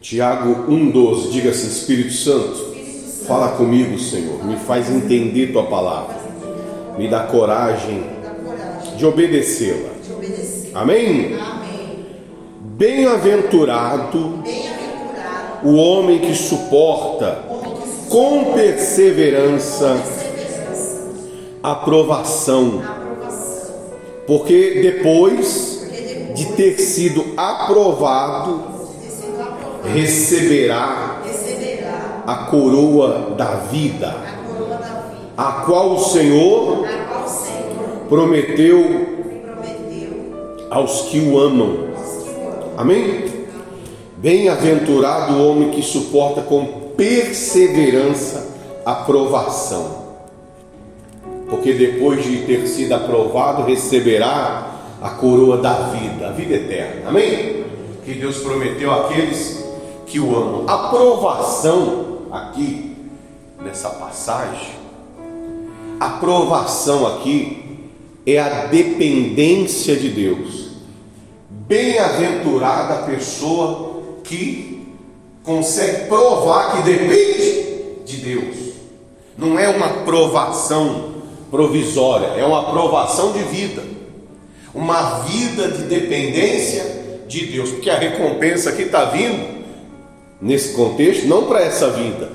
Tiago 1,12, diga assim: Espírito Santo, fala comigo, Senhor, me faz entender tua palavra, me dá coragem de obedecê-la. Amém? Bem-aventurado o homem que suporta com perseverança a provação, porque depois de ter sido aprovado, receberá a coroa da vida, a qual o Senhor prometeu aos que o amam. Amém? Bem-aventurado o homem que suporta com perseverança a provação, porque depois de ter sido aprovado, receberá a coroa da vida, a vida eterna. Amém? Que Deus prometeu àqueles que o amam. A provação aqui nessa passagem, a provação aqui é a dependência de Deus. Bem-aventurada a pessoa que consegue provar que depende de Deus. Não é uma provação provisória, é uma aprovação de vida. Uma vida de dependência de Deus, porque a recompensa que está vindo nesse contexto, não para essa vida,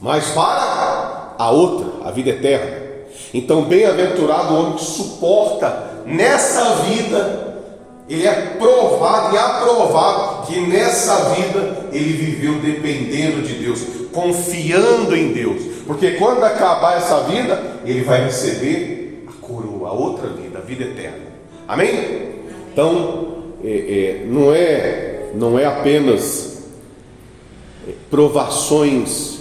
mas para a outra, a vida eterna. Então, bem-aventurado o homem que suporta nessa vida ele é provado e aprovado que nessa vida ele viveu dependendo de Deus, confiando em Deus, porque quando acabar essa vida, ele vai receber a coroa, a outra vida, a vida eterna. Amém? Então, é, é, não é não é apenas provações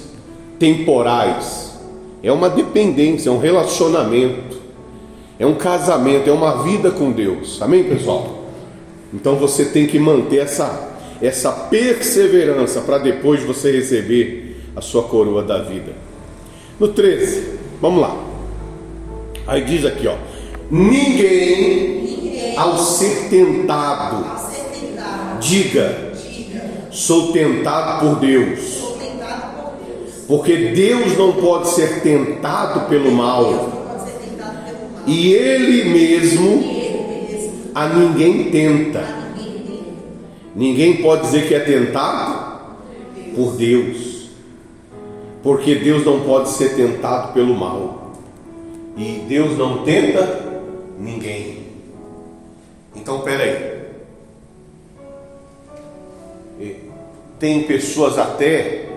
temporais, é uma dependência, é um relacionamento, é um casamento, é uma vida com Deus. Amém, pessoal? Então você tem que manter essa, essa perseverança para depois você receber a sua coroa da vida. No 13, vamos lá. Aí diz aqui, ó: Ninguém, ao ser tentado, diga, sou tentado por Deus. Porque Deus não pode ser tentado pelo mal. E Ele mesmo a ninguém tenta. Ninguém pode dizer que é tentado por Deus, porque Deus não pode ser tentado pelo mal, e Deus não tenta ninguém. Então, peraí. Tem pessoas até,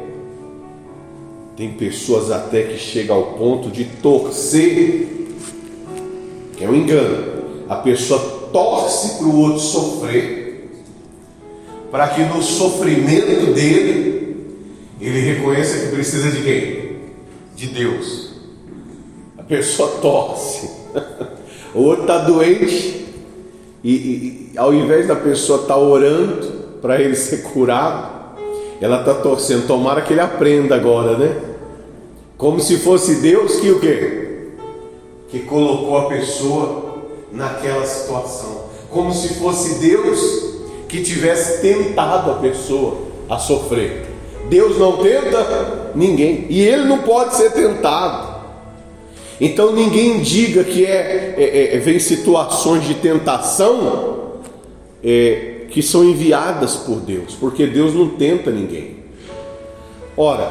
tem pessoas até que chegam ao ponto de torcer, que é um engano. A pessoa torce para o outro sofrer, para que no sofrimento dele ele reconheça que precisa de quem? De Deus. A pessoa torce, o outro está doente, e, e, ao invés da pessoa estar tá orando para ele ser curado, ela está torcendo, tomara que ele aprenda agora, né? Como se fosse Deus que o quê? Que colocou a pessoa naquela situação, como se fosse Deus que tivesse tentado a pessoa a sofrer. Deus não tenta ninguém e ele não pode ser tentado. Então ninguém diga que é, é, é vem situações de tentação é, que são enviadas por Deus, porque Deus não tenta ninguém. Ora,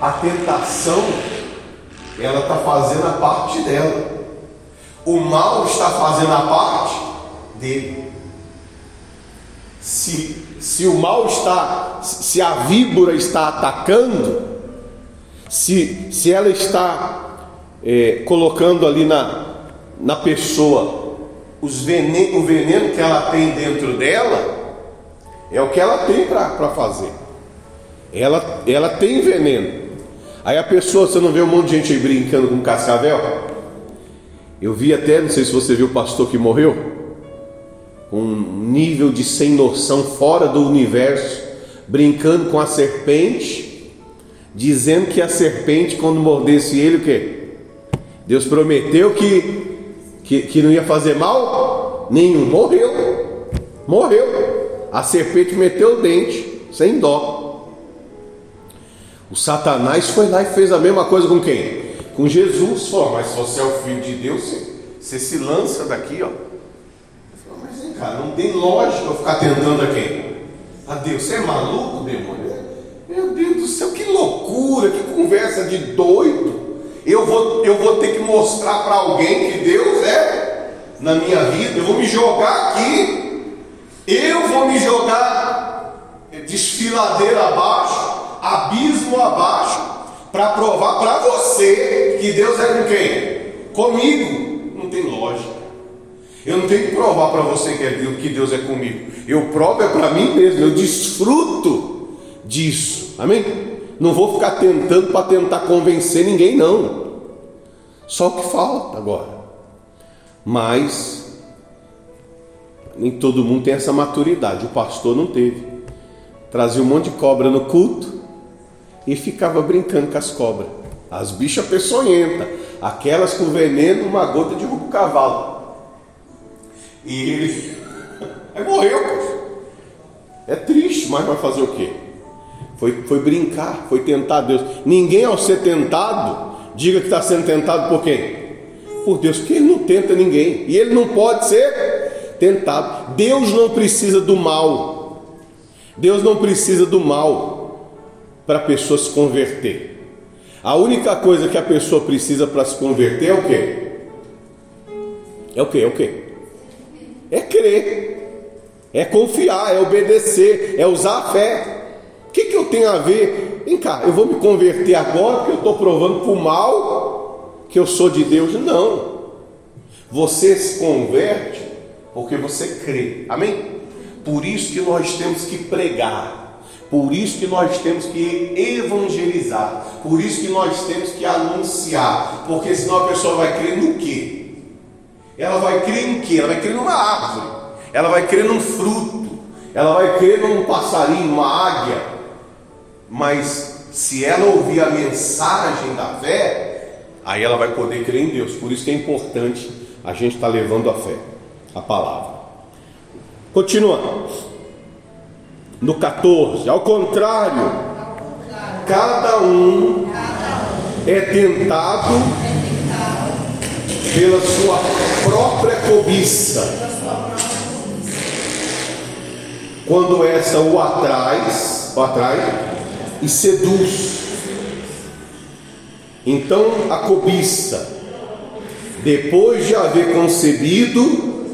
a tentação ela está fazendo a parte dela. O mal está fazendo a parte dele. Se, se o mal está, se a víbora está atacando, se, se ela está é, colocando ali na, na pessoa os o veneno que ela tem dentro dela, é o que ela tem para fazer. Ela, ela tem veneno. Aí a pessoa, você não vê um monte de gente aí brincando com cascavel? Eu vi até, não sei se você viu o pastor que morreu, um nível de sem noção fora do universo, brincando com a serpente, dizendo que a serpente, quando mordesse ele, o que? Deus prometeu que, que, que não ia fazer mal nenhum. Morreu. Morreu. A serpente meteu o dente, sem dó. O Satanás foi lá e fez a mesma coisa com quem? Com Jesus. Falou, mas se você é o filho de Deus, você, se lança daqui, ó. Mas vem cá, não tem lógica eu ficar tentando a quem? A Deus. Você é maluco, demônio? Meu Deus do céu, que loucura, que conversa de doido. Eu vou, eu vou ter que mostrar para alguém que Deus é na minha vida. Eu vou me jogar aqui. Eu vou me jogar desfiladeira abaixo, abismo abaixo, para provar para você que Deus é com quem? Comigo. Não tem lógica. Eu não tenho que provar para você que, é que Deus é comigo. Eu provo é para mim mesmo. Eu desfruto disso. Amém? Não vou ficar tentando para tentar convencer ninguém, não. Só o que falta agora. Mas nem todo mundo tem essa maturidade. O pastor não teve. Trazia um monte de cobra no culto e ficava brincando com as cobras. As bichas peçonhentas, aquelas com veneno, uma gota de o cavalo. E ele. Aí morreu, É triste, mas vai fazer o quê? Foi, foi brincar, foi tentar Deus. Ninguém ao ser tentado, diga que está sendo tentado por quem? Por Deus, porque Ele não tenta ninguém. E Ele não pode ser tentado. Deus não precisa do mal. Deus não precisa do mal para a pessoa se converter. A única coisa que a pessoa precisa para se converter é o quê? É o quê? É o quê? É crer, é confiar, é obedecer, é usar a fé tenho a ver? Vem cá, eu vou me converter agora porque eu estou provando para o mal que eu sou de Deus. Não. Você se converte porque você crê. Amém? Por isso que nós temos que pregar. Por isso que nós temos que evangelizar. Por isso que nós temos que anunciar. Porque senão a pessoa vai crer no quê? Ela vai crer em quê? Ela vai crer numa árvore. Ela vai crer num fruto. Ela vai crer num passarinho, numa águia mas se ela ouvir a mensagem da fé, aí ela vai poder crer em Deus. Por isso que é importante a gente estar tá levando a fé, a palavra. Continuando. No 14, ao contrário, cada um é tentado pela sua própria cobiça. Quando essa o atrai, o atrai, e seduz. Então a cobiça, depois de haver concebido,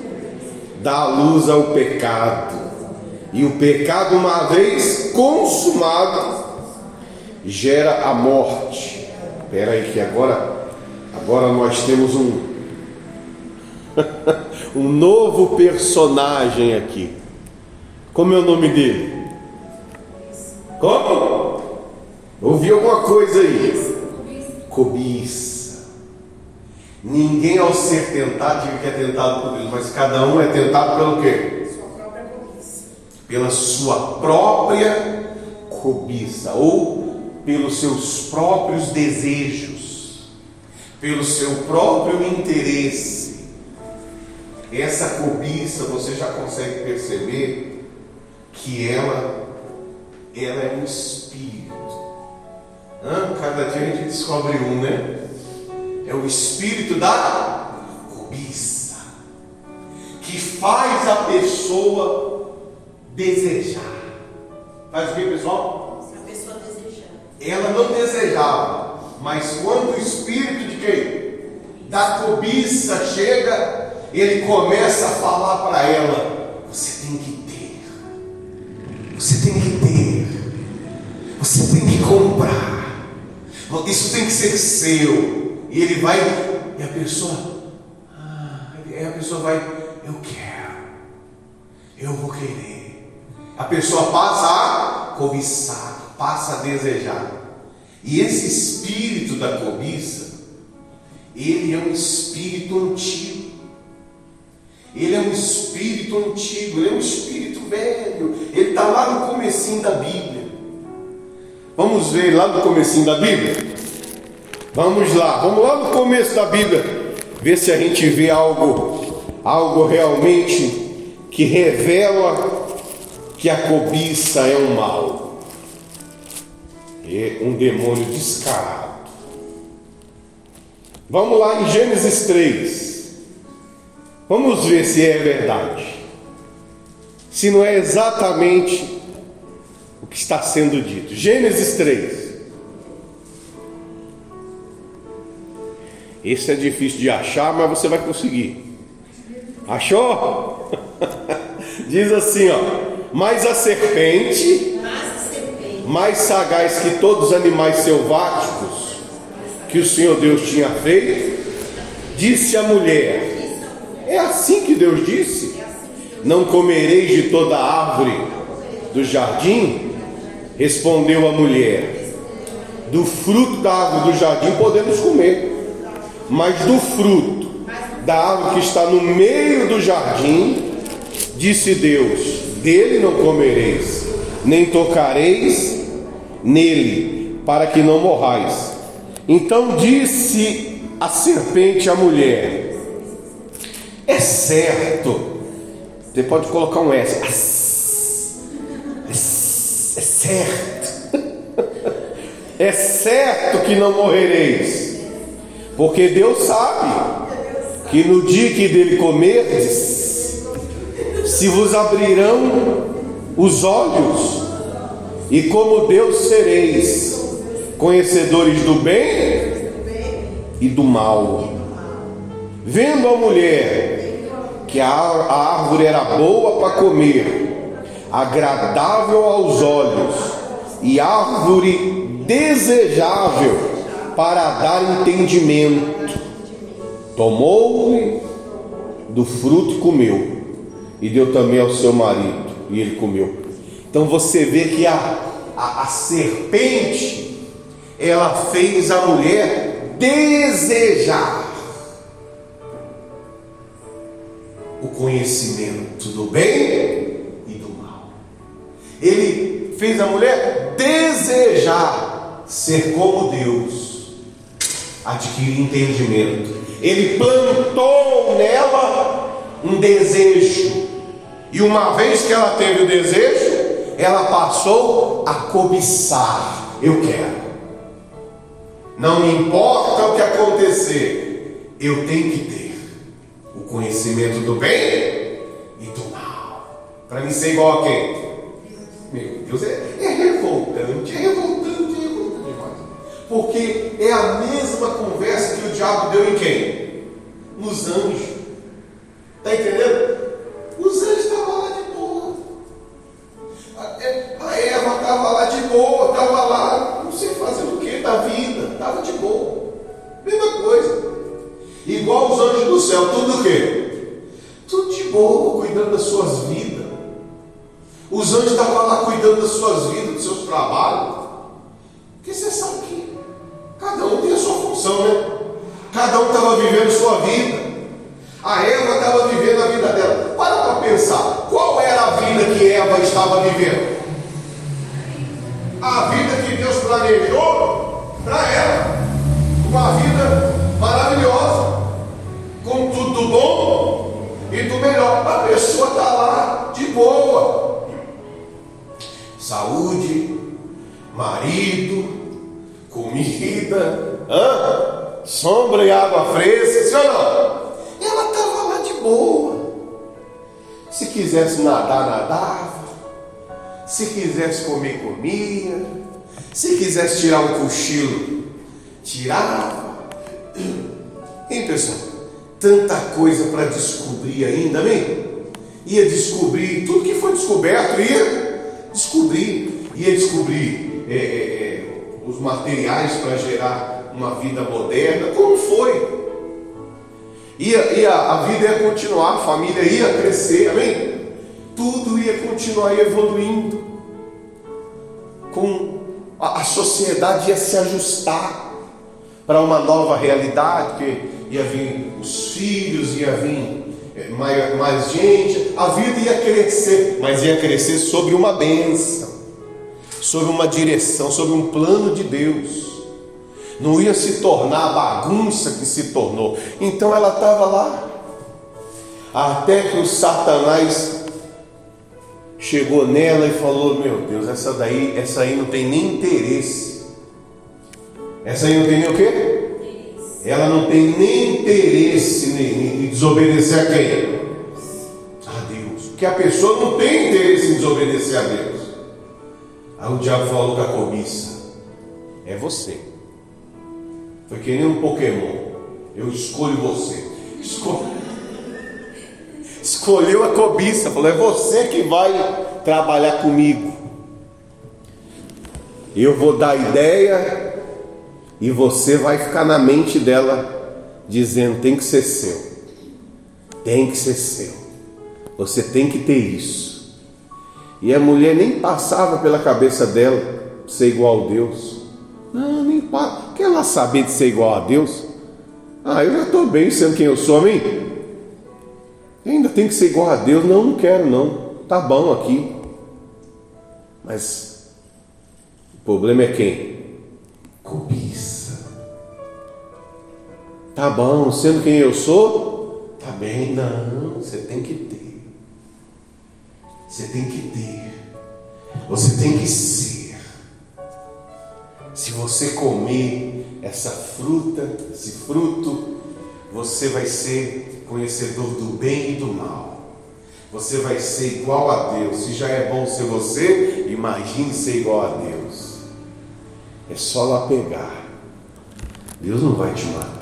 dá luz ao pecado. E o pecado, uma vez consumado, gera a morte. Espera aí que agora, agora nós temos um um novo personagem aqui. Como é o nome dele? Como? Ouvi alguma coisa aí? Cobiça. Ninguém ao ser tentado diga que é tentado por Deus, mas cada um é tentado pelo quê? Sua própria cobiça. Pela sua própria cobiça ou pelos seus próprios desejos, pelo seu próprio interesse. Essa cobiça você já consegue perceber que ela ela é um espírito. Hã? Cada dia a gente descobre um, né? É o espírito da cobiça, que faz a pessoa desejar. Faz o que, pessoal? A pessoa desejar. Ela não desejava, mas quando o espírito de quem? Da cobiça chega, ele começa a falar para ela: você tem que ter, você tem que ter você tem que comprar. Isso tem que ser seu. E ele vai, e a pessoa, ah, a pessoa vai, eu quero, eu vou querer. A pessoa passa a cobiçar, passa a desejar. E esse espírito da cobiça, ele é um espírito antigo. Ele é um espírito antigo, ele é um espírito velho. Ele está lá no comecinho da Bíblia. Vamos ver lá no comecinho da Bíblia? Vamos lá, vamos lá no começo da Bíblia, ver se a gente vê algo, algo realmente que revela que a cobiça é um mal. É um demônio descarado. Vamos lá em Gênesis 3. Vamos ver se é verdade. Se não é exatamente que está sendo dito. Gênesis 3. Esse é difícil de achar, mas você vai conseguir. Achou? Diz assim, ó: Mas a serpente, mais sagaz que todos os animais selváticos que o Senhor Deus tinha feito, disse à mulher: É assim que Deus disse: Não comereis de toda árvore do jardim? Respondeu a mulher: Do fruto da árvore do jardim podemos comer mas do fruto da árvore que está no meio do jardim, disse Deus: dele não comereis, nem tocareis nele, para que não morrais. Então disse a serpente à mulher: É certo, você pode colocar um S, certo, é certo que não morrereis porque Deus sabe que no dia que dele comerdes, se vos abrirão os olhos, e como Deus sereis conhecedores do bem e do mal. Vendo a mulher que a árvore era boa para comer, agradável aos olhos e árvore desejável para dar entendimento. Tomou do fruto e comeu, e deu também ao seu marido, e ele comeu. Então você vê que a, a, a serpente, ela fez a mulher desejar o conhecimento do bem. Ele fez a mulher desejar ser como Deus adquirir entendimento. Ele plantou nela um desejo. E uma vez que ela teve o desejo, ela passou a cobiçar. Eu quero. Não me importa o que acontecer, eu tenho que ter o conhecimento do bem e do mal. Para mim ser igual a quem? Meu Deus, é, é revoltante, é revoltante porque é a mesma conversa que o diabo deu em quem? Nos anjos. Está entendendo? Os anjos estavam lá de boa. A Eva estava lá de boa, estava lá, não sei fazendo o que da vida, estava de boa. Mesma coisa. Igual os anjos do céu, tudo o quê? Tudo de boa, cuidando das suas vidas. Os anjos estavam lá cuidando das suas vidas, dos seus trabalhos. Porque você sabe que Cada um tem a sua função, né? Cada um estava vivendo sua vida. A Eva estava vivendo a vida dela. Para para pensar, qual era a vida que Eva estava vivendo? A vida que Deus planejou para ela. Uma vida maravilhosa, com tudo do bom e do melhor. A pessoa está lá de boa. Saúde, marido, comida, hã? sombra e água fresca, ou não? Ela estava lá de boa. Se quisesse nadar, nadava. Se quisesse comer, comia. Se quisesse tirar um cochilo, tirava. Hein, pessoal? Tanta coisa para descobrir ainda, amém? Ia descobrir tudo que foi descoberto, ia descobrir, ia descobrir. É, é, os materiais para gerar uma vida moderna, como foi? Ia, a vida ia continuar, a família ia crescer, amém? Tudo ia continuar evoluindo. Com a, a sociedade ia se ajustar para uma nova realidade, porque ia vir os filhos, ia vir mais, mais gente, a vida ia crescer, mas ia crescer sobre uma benção sobre uma direção, sobre um plano de Deus. Não ia se tornar a bagunça que se tornou. Então ela estava lá. Até que o Satanás chegou nela e falou: Meu Deus, essa daí, essa aí não tem nem interesse. Essa aí não tem nem o quê? Ela não tem nem interesse em, desobedecer a quem? A Deus. Porque a pessoa não tem interesse em desobedecer a Deus. Aí o diabo falou com a cobiça: É você. Foi que nem um Pokémon. Eu escolho você. Escolho escolheu a cobiça, falou: é você que vai trabalhar comigo. Eu vou dar ideia e você vai ficar na mente dela dizendo: tem que ser seu, tem que ser seu, você tem que ter isso. E a mulher nem passava pela cabeça dela ser igual a Deus. Não, nem passa. Quer ela saber de ser igual a Deus? Ah, eu já estou bem sendo quem eu sou, amém? ainda tem que ser igual a Deus. Não, não quero não. Tá bom aqui. Mas o problema é quem? Cobiça. Tá bom, sendo quem eu sou, tá bem. Não, você tem que ter. Você tem que ter. Você tem que ser. Se você comer essa fruta, esse fruto, você vai ser conhecedor do bem e do mal. Você vai ser igual a Deus. Se já é bom ser você, imagine ser igual a Deus. É só lá pegar. Deus não vai te matar.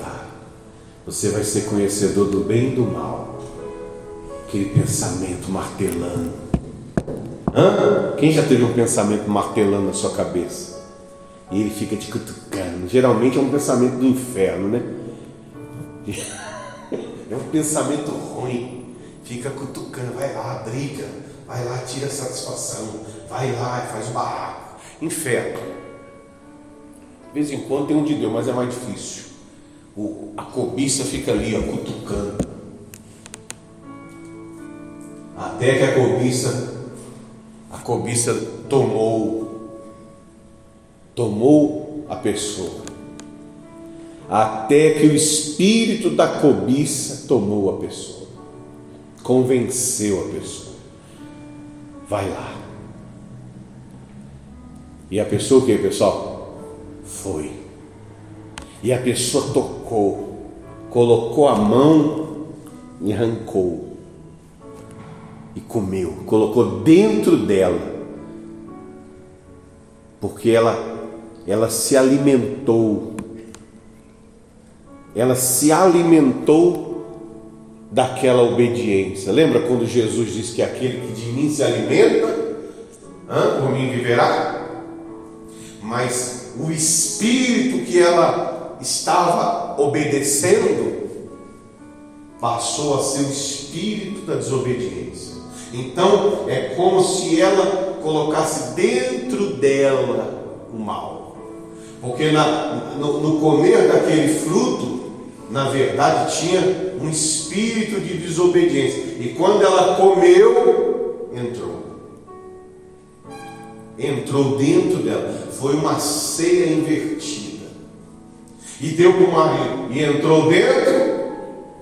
Você vai ser conhecedor do bem e do mal. Aquele pensamento martelando. Hã? Quem já teve um pensamento martelando na sua cabeça? E ele fica te cutucando. Geralmente é um pensamento do inferno, né? É um pensamento ruim. Fica cutucando, vai lá, briga, vai lá, tira satisfação, vai lá e faz barraco. Inferno. De vez em quando tem um de Deus, mas é mais difícil. O, a cobiça fica ali, ó, cutucando. Até que a cobiça, a cobiça tomou, tomou a pessoa até que o espírito da cobiça tomou a pessoa, convenceu a pessoa. Vai lá. E a pessoa o que, pessoal? Foi. E a pessoa tocou, colocou a mão e arrancou. E comeu, colocou dentro dela. Porque ela ela se alimentou ela se alimentou daquela obediência. Lembra quando Jesus disse que aquele que de mim se alimenta, por mim viverá? Mas o espírito que ela estava obedecendo passou a ser o espírito da desobediência. Então é como se ela colocasse dentro dela o mal. Porque na, no, no comer daquele fruto, na verdade, tinha um espírito de desobediência. E quando ela comeu, entrou. Entrou dentro dela. Foi uma ceia invertida. E deu para o marido. E entrou dentro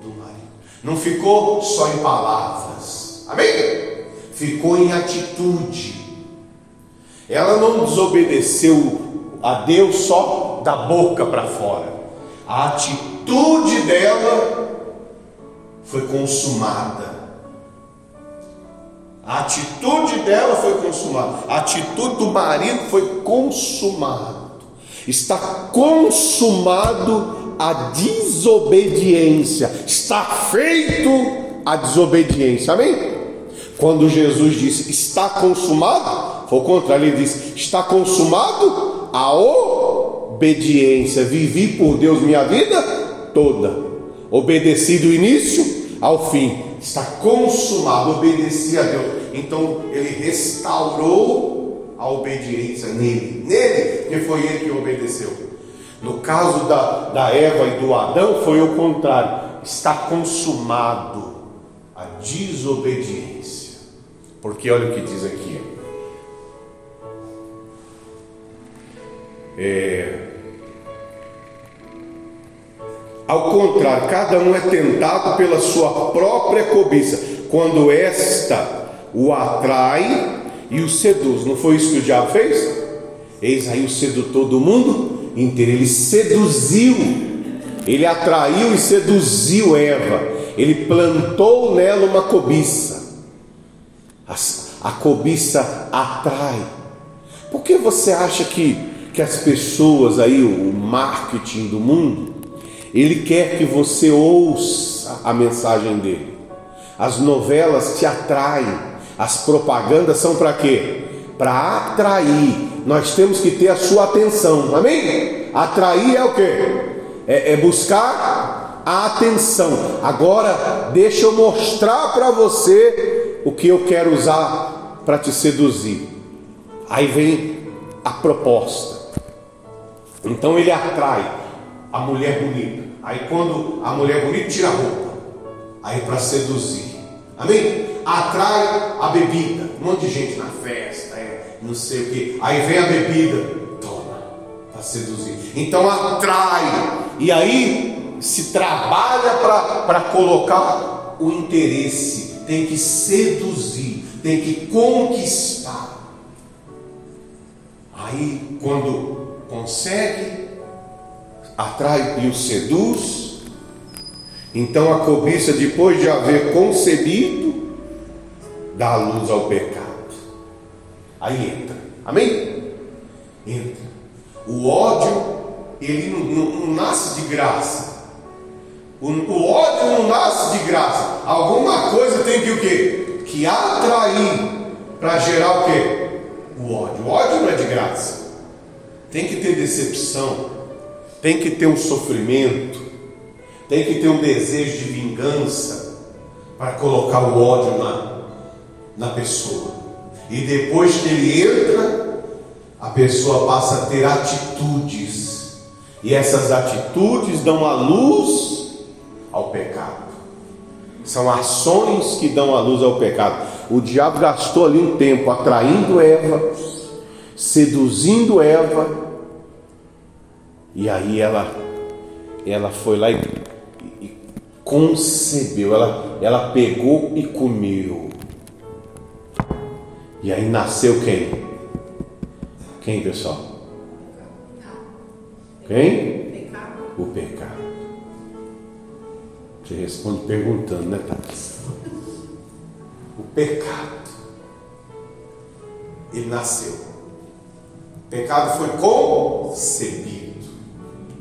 do marido. Não ficou só em palavras. Amém? Ficou em atitude. Ela não desobedeceu a Deus só da boca para fora. A atitude dela foi consumada. A atitude dela foi consumada. A atitude do marido foi consumada. Está consumado a desobediência. Está feito a desobediência. Amém? Quando Jesus disse está consumado, foi o contrário, ele disse está consumado a obediência. Vivi por Deus minha vida toda. Obedeci do início ao fim. Está consumado. Obedeci a Deus. Então ele restaurou a obediência nele. Nele, que foi ele que obedeceu. No caso da, da Eva e do Adão, foi o contrário. Está consumado a desobediência. Porque olha o que diz aqui. É, ao contrário, cada um é tentado pela sua própria cobiça. Quando esta o atrai e o seduz. Não foi isso que o diabo fez? Eis aí o sedutor do mundo inteiro. Ele seduziu, ele atraiu e seduziu Eva. Ele plantou nela uma cobiça. A, cobiça atrai. Por que você acha que, que as pessoas aí, o marketing do mundo, ele quer que você ouça a mensagem dele? As novelas te atraem, as propagandas são para quê? Para atrair. Nós temos que ter a sua atenção, amém? Atrair é o quê? É, é buscar a atenção. Agora, deixa eu mostrar para você o que eu quero usar para te seduzir. Aí vem a proposta. Então ele atrai a mulher bonita. Aí quando a mulher bonita tira a roupa, aí para seduzir. Amém? Atrai a bebida. Um monte de gente na festa, não sei o que. Aí vem a bebida, toma, para seduzir. Então atrai. E aí se trabalha para colocar o interesse. Tem que seduzir, tem que conquistar. Aí quando consegue, atrai e o seduz então a cobiça, depois de haver concebido, dá luz ao pecado. Aí entra. Amém? Entra. O ódio, ele não, não, não nasce de graça. O, o, ódio não nasce de graça. Alguma coisa tem que o quê? Que atrair para gerar o quê? O ódio. O ódio não é de graça. Tem que ter decepção. Tem que ter um sofrimento tem que ter um desejo de vingança para colocar o ódio na, na pessoa. E depois que ele entra, a pessoa passa a ter atitudes. E essas atitudes dão a luz ao pecado. São ações que dão a luz ao pecado. O diabo gastou ali um tempo atraindo Eva, seduzindo Eva, e aí ela, ela foi lá e concebeu, ela, ela pegou e comeu. E aí nasceu quem? Quem, pessoal? Quem? O pecado. Você responde perguntando, né, Tati? O pecado. Ele nasceu. O pecado foi concebido.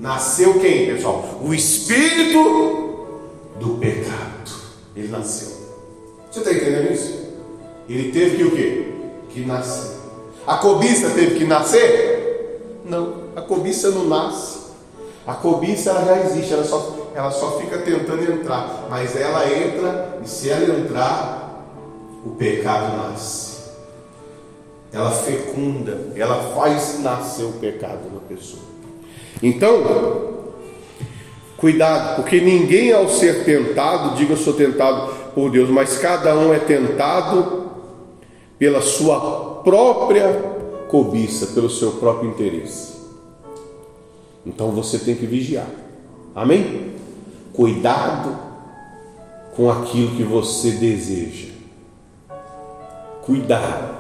Nasceu quem, pessoal? O Espírito do pecado. Ele nasceu. Você está entendendo isso? Ele teve que o quê? Que nascer. A cobiça teve que nascer? Não, a cobiça não nasce. A cobiça ela já existe, ela só, ela só fica tentando entrar. Mas ela entra, e se ela entrar, o pecado nasce. Ela fecunda, ela faz nascer o pecado na pessoa. Então, Cuidado, porque ninguém ao ser tentado, diga eu sou tentado por Deus, mas cada um é tentado pela sua própria cobiça, pelo seu próprio interesse. Então você tem que vigiar. Amém? Cuidado com aquilo que você deseja. Cuidado.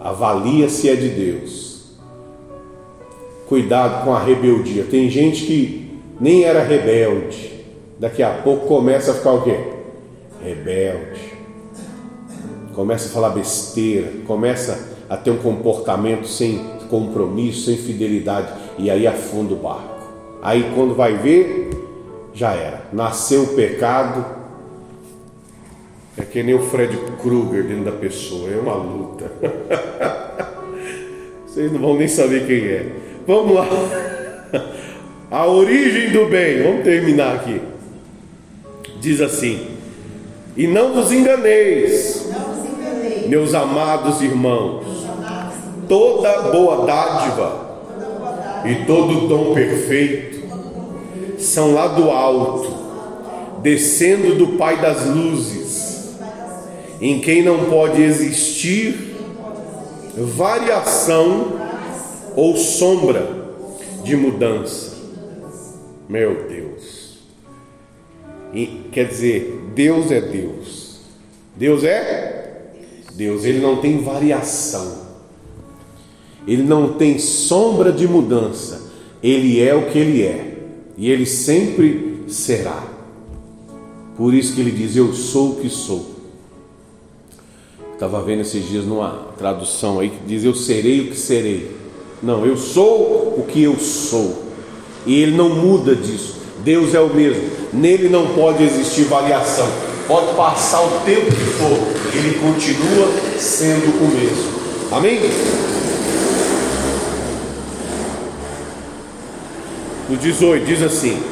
Avalia se é de Deus. Cuidado com a rebeldia. Tem gente que nem era rebelde. Daqui a pouco começa a ficar o quê? Rebelde. Começa a falar besteira, começa a ter um comportamento sem compromisso, sem fidelidade, e aí afunda o barco. Aí quando vai ver, já era. Nasceu o pecado. É que nem o Fred Krueger dentro da pessoa, é uma luta. Vocês não vão nem saber quem é. Vamos lá. A origem do bem, vamos terminar aqui. Diz assim: E não vos enganeis, meus amados irmãos, toda boa dádiva e todo dom perfeito são lá do alto, descendo do Pai das luzes, em quem não pode existir variação ou sombra de mudança meu Deus. E, quer dizer, Deus é Deus. Deus é? Deus, ele não tem variação. Ele não tem sombra de mudança. Ele é o que ele é. E ele sempre será. Por isso que ele diz: Eu sou o que sou. Estava vendo esses dias numa tradução aí que diz: Eu serei o que serei. Não, eu sou o que eu sou. E ele não muda disso. Deus é o mesmo. Nele não pode existir variação. Pode passar o tempo que for, ele continua sendo o mesmo. Amém? No 18 diz assim: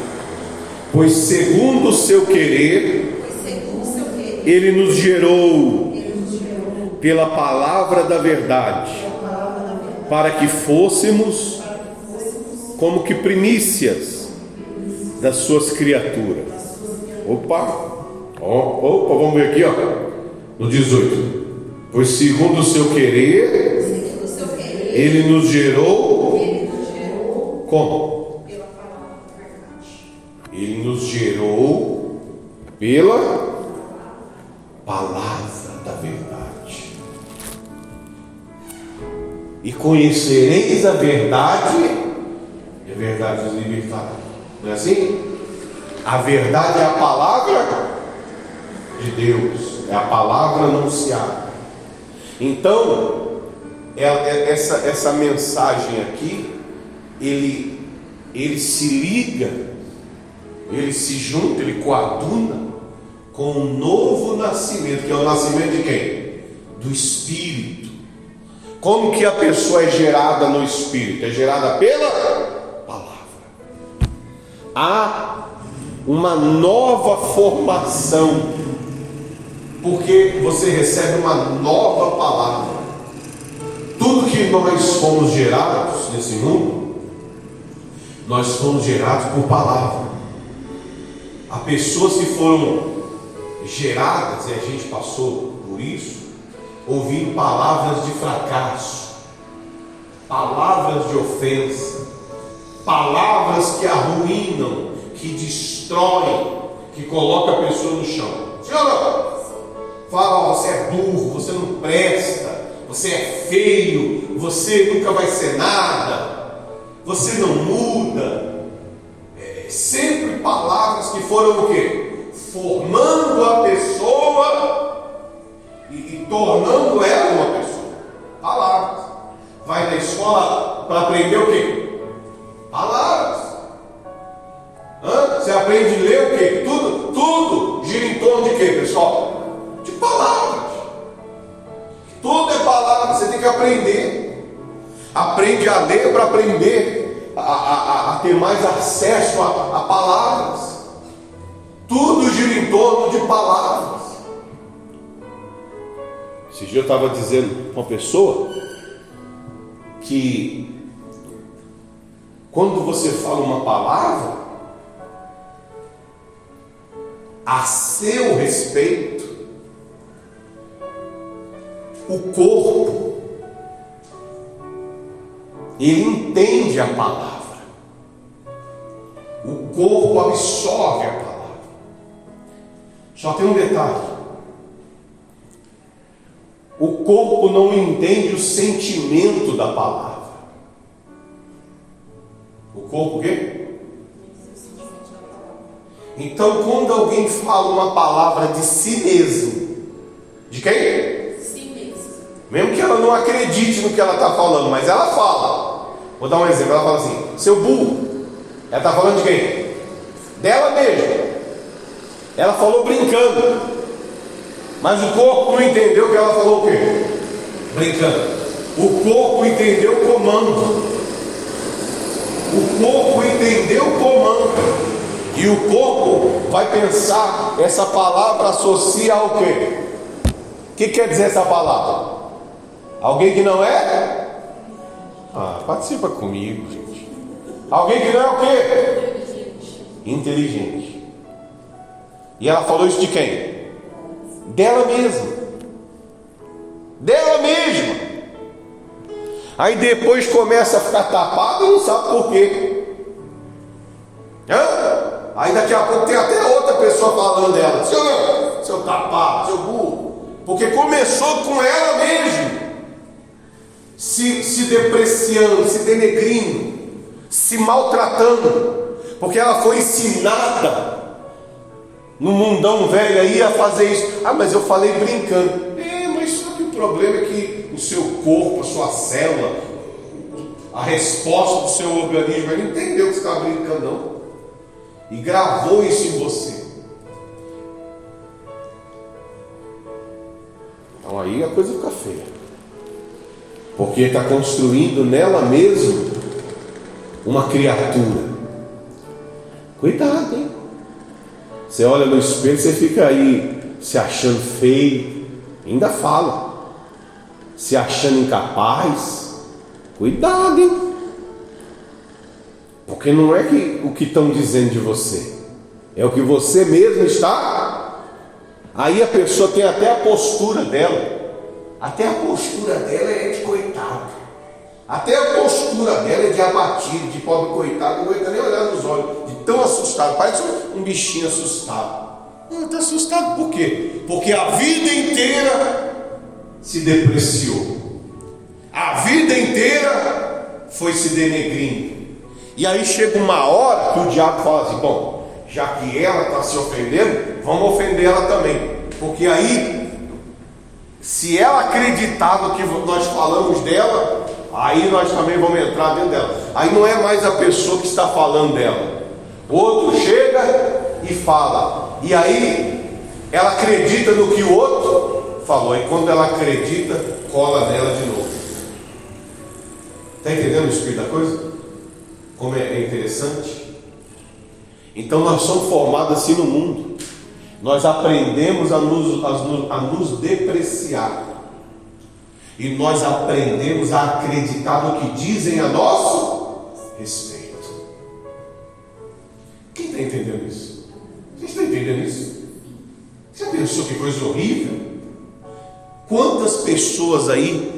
Pois segundo o seu querer, ele nos gerou pela palavra da verdade, para que fôssemos como que primícias das suas criaturas. Opa! Opa, vamos ver aqui, ó. No 18. Pois segundo o seu querer, ele nos gerou como? Ele nos gerou pela palavra da verdade. E conhecereis a verdade, e a verdade nos libertará. Não é assim? A verdade é a palavra de Deus, é a palavra anunciada. Então, é, é, essa, essa mensagem aqui, ele, ele se liga ele se junta, ele coaduna com um novo nascimento, que é o nascimento de quem? Do Espírito. Como que a pessoa é gerada no Espírito? É gerada pela palavra. Há uma nova formação, porque você recebe uma nova palavra. Tudo que nós fomos gerados nesse mundo, nós fomos gerados por palavra. Há pessoas que foram geradas, e a gente passou por isso, ouvindo palavras de fracasso, palavras de ofensa, palavras que arruinam, que destroem, que colocam a pessoa no chão. Senhor, fala, você é burro, você não presta, você é feio, você nunca vai ser nada, você não muda sempre palavras que foram o quê? Formando a pessoa e, e tornando ela uma pessoa. Palavras. Vai na escola para aprender o quê? Palavras. Hã? Você aprende a ler o quê? Tudo, tudo gira em torno de quê, pessoal? De palavras. Tudo é palavra, você tem que aprender. Aprende a ler para aprender a, a, a ter mais acesso a, a palavras. Tudo gira em torno de palavras. Esse dia eu estava dizendo para uma pessoa que quando você fala uma palavra, a seu respeito, o corpo ele entende a palavra. O corpo absorve a palavra. Só tem um detalhe. O corpo não entende o sentimento da palavra. O corpo o quê? Então, quando alguém fala uma palavra de si mesmo, de quem? Mesmo que ela não acredite no que ela está falando, mas ela fala. Vou dar um exemplo, ela fala assim, seu burro. Ela está falando de quem? Dela mesma. Ela falou brincando. Mas o corpo não entendeu que ela falou o quê? Brincando. O corpo entendeu o comando. O corpo entendeu o comando. E o corpo vai pensar, essa palavra associa ao quê? O que quer dizer essa palavra? Alguém que não é? Ah, participa comigo, gente. Alguém que não é o quê? Inteligente. E ela falou isso de quem? Dela mesma. Dela mesma. Aí depois começa a ficar tapado e não sabe por quê. Hã? Aí daqui a pouco tem até outra pessoa falando dela, seu, seu tapado, seu burro. Porque começou com ela mesmo, se, se depreciando, se denegrindo, se maltratando, porque ela foi ensinada no mundão velho aí a fazer isso. Ah, mas eu falei brincando. É, mas só que o problema é que o seu corpo, a sua célula, a resposta do seu organismo, ele entendeu que você estava brincando, não. E gravou isso em você. Então aí a coisa fica feia. Porque está construindo nela mesmo uma criatura. Cuidado, hein? Você olha no espelho, você fica aí se achando feio, ainda fala, se achando incapaz. Cuidado, hein? Porque não é que o que estão dizendo de você, é o que você mesmo está. Aí a pessoa tem até a postura dela, até a postura dela é de até a postura dela é de abatido, de pobre coitado, não aguenta nem olhar nos olhos, de tão assustado, parece um bichinho assustado. Está assustado por quê? Porque a vida inteira se depreciou, a vida inteira foi se denegrindo. E aí chega uma hora que o diabo fala assim: bom, já que ela está se ofendendo, vamos ofender ela também. Porque aí, se ela acreditar no que nós falamos dela, aí nós também vamos entrar dentro dela. Aí não é mais a pessoa que está falando dela. O outro chega e fala, e aí ela acredita no que o outro falou, e quando ela acredita, cola nela de novo. Está entendendo o espírito da coisa? Como é interessante? Então nós somos formados assim no mundo. Nós aprendemos a nos, a nos, a nos depreciar. E nós aprendemos a acreditar no que dizem a nosso respeito. Quem está entendendo isso? Você está entendendo isso? Você pensou que coisa horrível? Quantas pessoas aí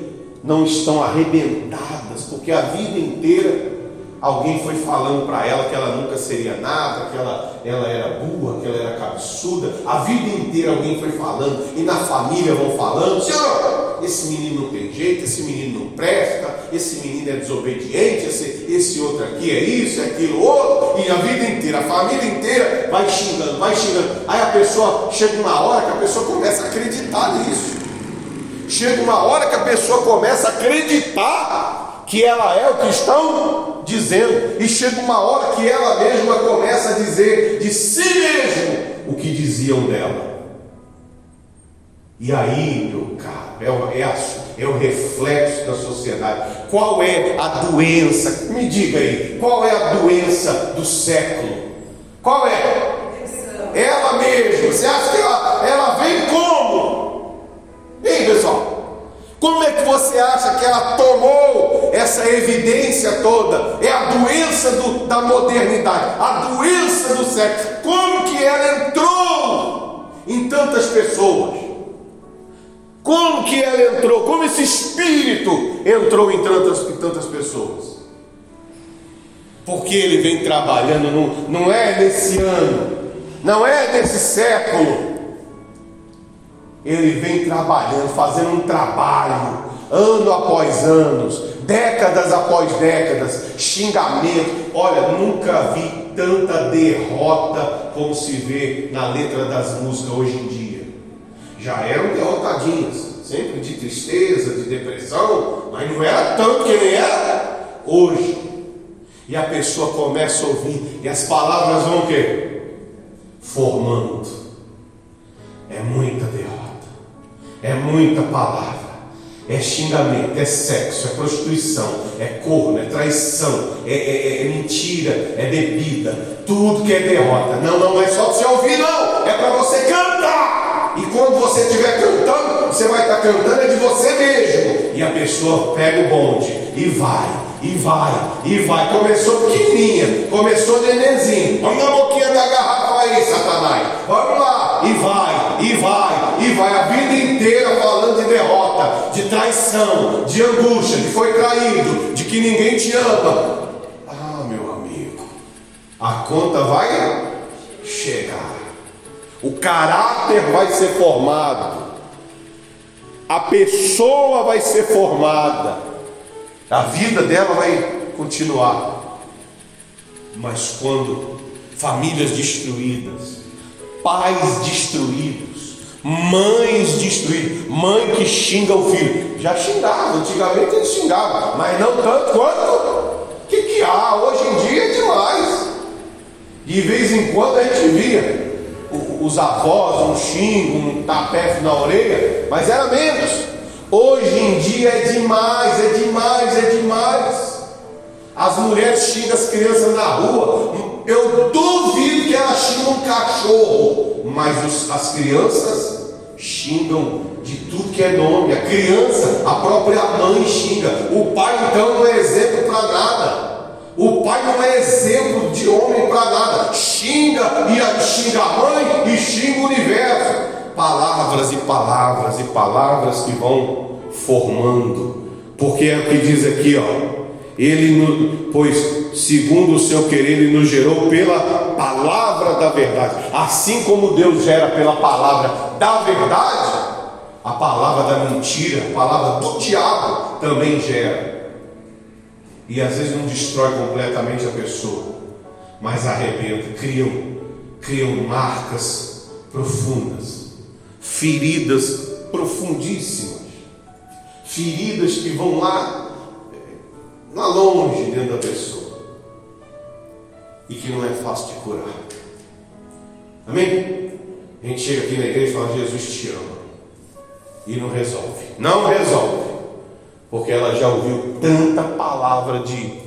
não estão arrebentadas porque a vida inteira Alguém foi falando para ela que ela nunca seria nada, que ela, ela era burra, que ela era cabeçuda. A vida inteira alguém foi falando, e na família vão falando: Senhor, esse menino não tem jeito, esse menino não presta, esse menino é desobediente, esse, esse outro aqui é isso, é aquilo outro. E a vida inteira, a família inteira vai xingando, vai xingando. Aí a pessoa chega uma hora que a pessoa começa a acreditar nisso. Chega uma hora que a pessoa começa a acreditar que ela é o que estão dizendo, e chega uma hora que ela mesma começa a dizer de si mesmo o que diziam dela. E aí, meu caro, é, é, é o reflexo da sociedade. Qual é a doença? Me diga aí, qual é a doença do século? Qual é? Ela mesma. Você acha que ela, ela vem como? Ei, pessoal, como é que você acha que ela tomou essa evidência toda? É a doença do, da modernidade, a doença do sexo. Como que ela entrou em tantas pessoas? Como que ela entrou? Como esse espírito entrou em tantas, em tantas pessoas? Porque ele vem trabalhando, não, não é nesse ano, não é nesse século, ele vem trabalhando, fazendo um trabalho, ano após anos, décadas após décadas, xingamento. Olha, nunca vi tanta derrota como se vê na letra das músicas hoje em dia. Já eram derrotadinhas, sempre de tristeza, de depressão, mas não era tanto que nem era hoje. E a pessoa começa a ouvir, e as palavras vão o quê? Formando. É muita derrota. É muita palavra. É xingamento, é sexo, é prostituição, é corno, é traição, é, é, é mentira, é bebida, tudo que é derrota. Não, não é só para você ouvir, não, é para você cantar. E quando você estiver cantando, você vai estar cantando é de você mesmo. E a pessoa pega o bonde e vai, e vai, e vai. Começou pequenininha, começou nenenzinho. Vamos na boquinha da garrafa aí, Satanás. Vamos lá, e vai, e vai, e vai a vida inteira falando de derrota, de traição, de angústia, de foi traído, de que ninguém te ama. Ah, meu amigo, a conta vai chegar. O caráter vai ser formado. a pessoa vai ser formada, a vida dela vai continuar. Mas quando famílias destruídas, pais destruídos, mães destruídas, mãe que xinga o filho, já xingava, antigamente eles xingavam, mas não tanto quanto. O que, que há? Hoje em dia é demais. De vez em quando a gente via os avós, um xingo, um tapete na orelha, mas era menos. Hoje em dia é demais, é demais, é demais. As mulheres xingam as crianças na rua. Eu duvido que elas xingam um cachorro, mas os, as crianças xingam de tudo que é nome. A criança, a própria mãe xinga. O pai então não é exemplo para nada. O pai não é exemplo de homem para nada. Xinga e xinga a mãe e xinga o universo. Palavras e palavras e palavras que vão formando. Porque é o que diz aqui, ó. Ele, pois, segundo o seu querer, ele nos gerou pela palavra da verdade. Assim como Deus gera pela palavra da verdade, a palavra da mentira, a palavra do diabo também gera e às vezes não destrói completamente a pessoa, mas arrebenta, criam, criam marcas profundas, feridas profundíssimas, feridas que vão lá, lá longe dentro da pessoa e que não é fácil de curar. Amém? A gente chega aqui na igreja e fala: Jesus te ama. E não resolve. Não resolve porque ela já ouviu tanta palavra de,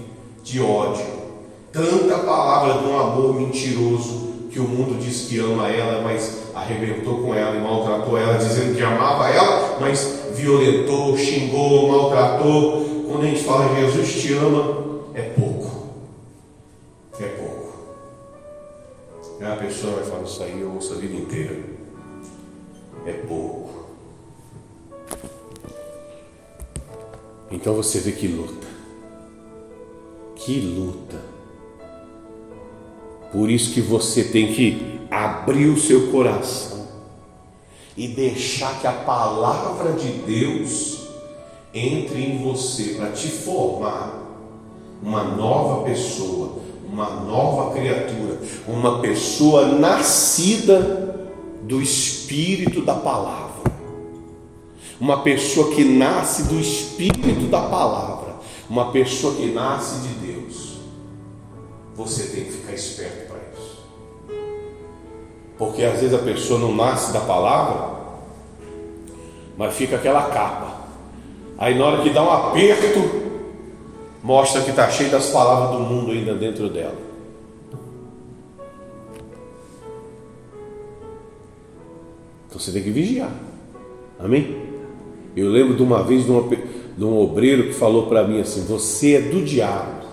de ódio, tanta palavra de um amor mentiroso que o mundo diz que ama ela, mas arrebentou com ela e maltratou ela, dizendo que amava ela, mas violentou, xingou, maltratou. Quando a gente fala Jesus te ama, é pouco. É pouco. E a pessoa vai falar isso aí, eu ouço a vida inteira. É pouco. Então você vê que luta. Que luta. Por isso que você tem que abrir o seu coração e deixar que a palavra de Deus entre em você para te formar uma nova pessoa, uma nova criatura, uma pessoa nascida do espírito da palavra uma pessoa que nasce do Espírito da palavra, uma pessoa que nasce de Deus, você tem que ficar esperto para isso. Porque às vezes a pessoa não nasce da palavra, mas fica aquela capa. Aí na hora que dá um aperto, mostra que está cheio das palavras do mundo ainda dentro dela. Então você tem que vigiar. Amém? Eu lembro de uma vez de, uma, de um obreiro que falou para mim assim: Você é do diabo.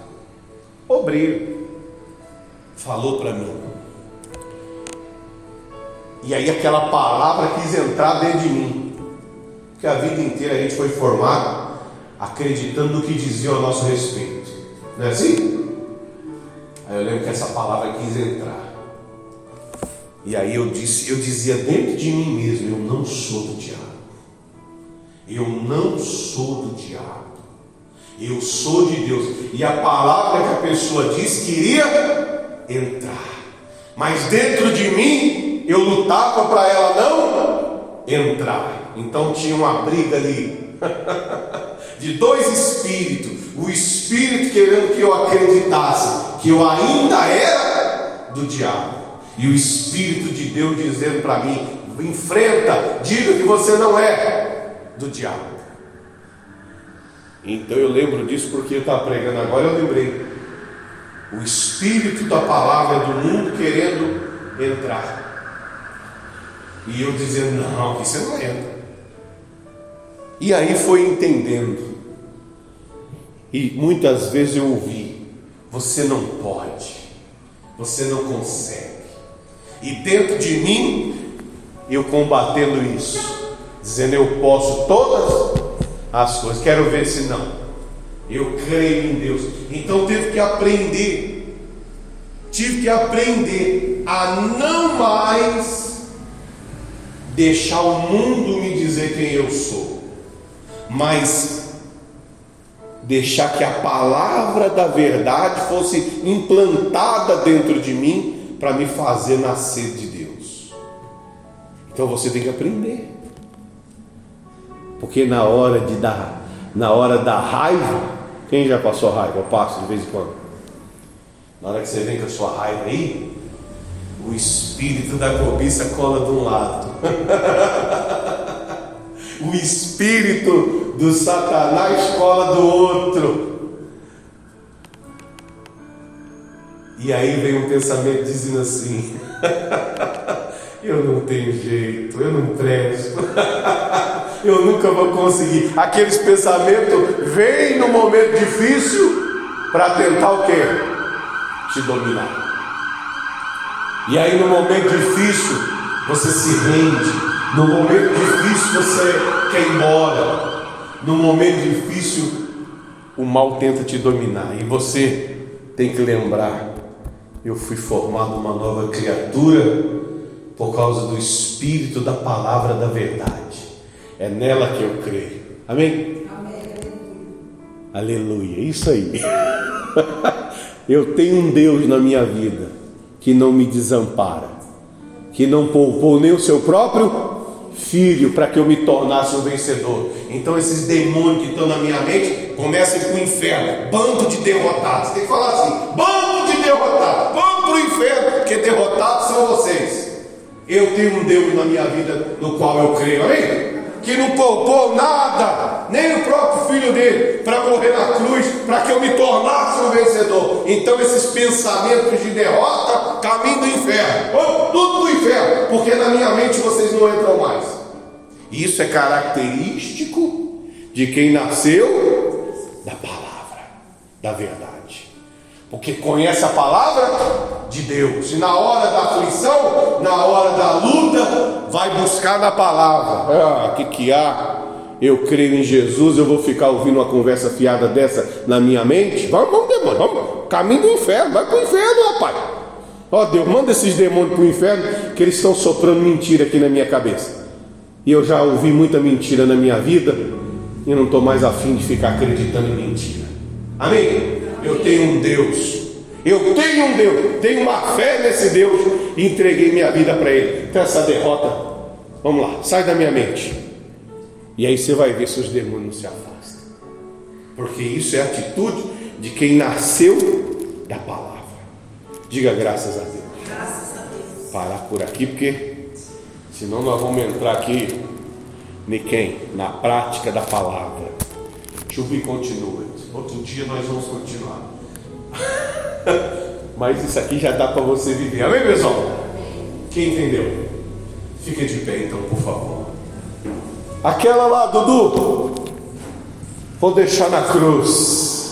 Obreiro. Falou para mim. E aí aquela palavra quis entrar dentro de mim. Porque a vida inteira a gente foi formado acreditando no que dizia a nosso respeito. Não é assim? Aí eu lembro que essa palavra quis entrar. E aí eu disse, eu dizia dentro de mim mesmo, eu não sou do diabo. Eu não sou do diabo. Eu sou de Deus. E a palavra que a pessoa disse queria entrar. Mas dentro de mim, eu lutava para ela não entrar. Então tinha uma briga ali. de dois espíritos. O espírito querendo que eu acreditasse que eu ainda era do diabo. E o espírito de Deus dizendo para mim: enfrenta, diga que você não é do diabo. Então eu lembro disso porque eu estava pregando agora, eu lembrei. O espírito da palavra do mundo querendo entrar. E eu dizendo, não, você não entra. E aí foi entendendo. E muitas vezes eu ouvi, você não pode, você não consegue. E dentro de mim, eu combatendo isso dizendo eu posso todas as coisas. Quero ver se não. Eu creio em Deus. Então tive que aprender. Tive que aprender a não mais deixar o mundo me dizer quem eu sou. mas deixar que a palavra da verdade fosse implantada dentro de mim para me fazer nascer de Deus. Então você tem que aprender. Porque na hora de dar, na hora da raiva, quem já passou raiva? Eu passo de vez em quando. Na hora que você vem com a sua raiva aí, o espírito da cobiça cola de um lado. o espírito do Satanás cola do outro. E aí vem um pensamento dizendo assim: eu não tenho jeito, eu não presto, eu nunca vou conseguir. Aqueles pensamentos vêm no momento difícil para tentar o quê? Te dominar. E aí no momento difícil você se rende. No momento difícil você quer ir embora. No momento difícil o mal tenta te dominar. E você tem que lembrar: eu fui formado uma nova criatura por causa do Espírito da palavra da verdade. É nela que eu creio. Amém? Amém. Aleluia. Isso aí. eu tenho um Deus na minha vida que não me desampara, que não poupou nem o seu próprio filho para que eu me tornasse um vencedor. Então esses demônios que estão na minha mente começam com o inferno, bando de derrotados. Tem que falar assim: bando de derrotados, vamos para o inferno, porque derrotados são vocês. Eu tenho um Deus na minha vida no qual eu creio, amém? Que não poupou nada, nem o próprio filho dele, para morrer na cruz, para que eu me tornasse um vencedor. Então, esses pensamentos de derrota, caminho do inferno, oh, tudo do inferno, porque na minha mente vocês não entram mais. Isso é característico de quem nasceu da palavra, da verdade porque conhece a palavra de Deus, e na hora da aflição, na hora da luta, vai buscar na palavra. Ah, que que há? Eu creio em Jesus, eu vou ficar ouvindo uma conversa fiada dessa na minha mente? Vamos, vamos, demônio, vamos, caminho do inferno, vai para o inferno, rapaz. Ó oh, Deus, manda esses demônios para o inferno, que eles estão soprando mentira aqui na minha cabeça. E eu já ouvi muita mentira na minha vida, e não estou mais afim de ficar acreditando em mentira. Amém? Eu tenho um Deus. Eu tenho um Deus, tenho uma fé nesse Deus e entreguei minha vida para Ele. Então, essa derrota, vamos lá, sai da minha mente. E aí você vai ver se os demônios se afastam. Porque isso é a atitude de quem nasceu da palavra. Diga graças a Deus. Graças a Deus. Parar por aqui, porque senão nós vamos entrar aqui em quem? Na prática da palavra. Chubi continua. Outro dia nós vamos continuar. Mas isso aqui já dá para você viver. Amém, pessoal? Quem entendeu? Fica de pé então, por favor. Aquela lá, Dudu. Vou deixar na cruz.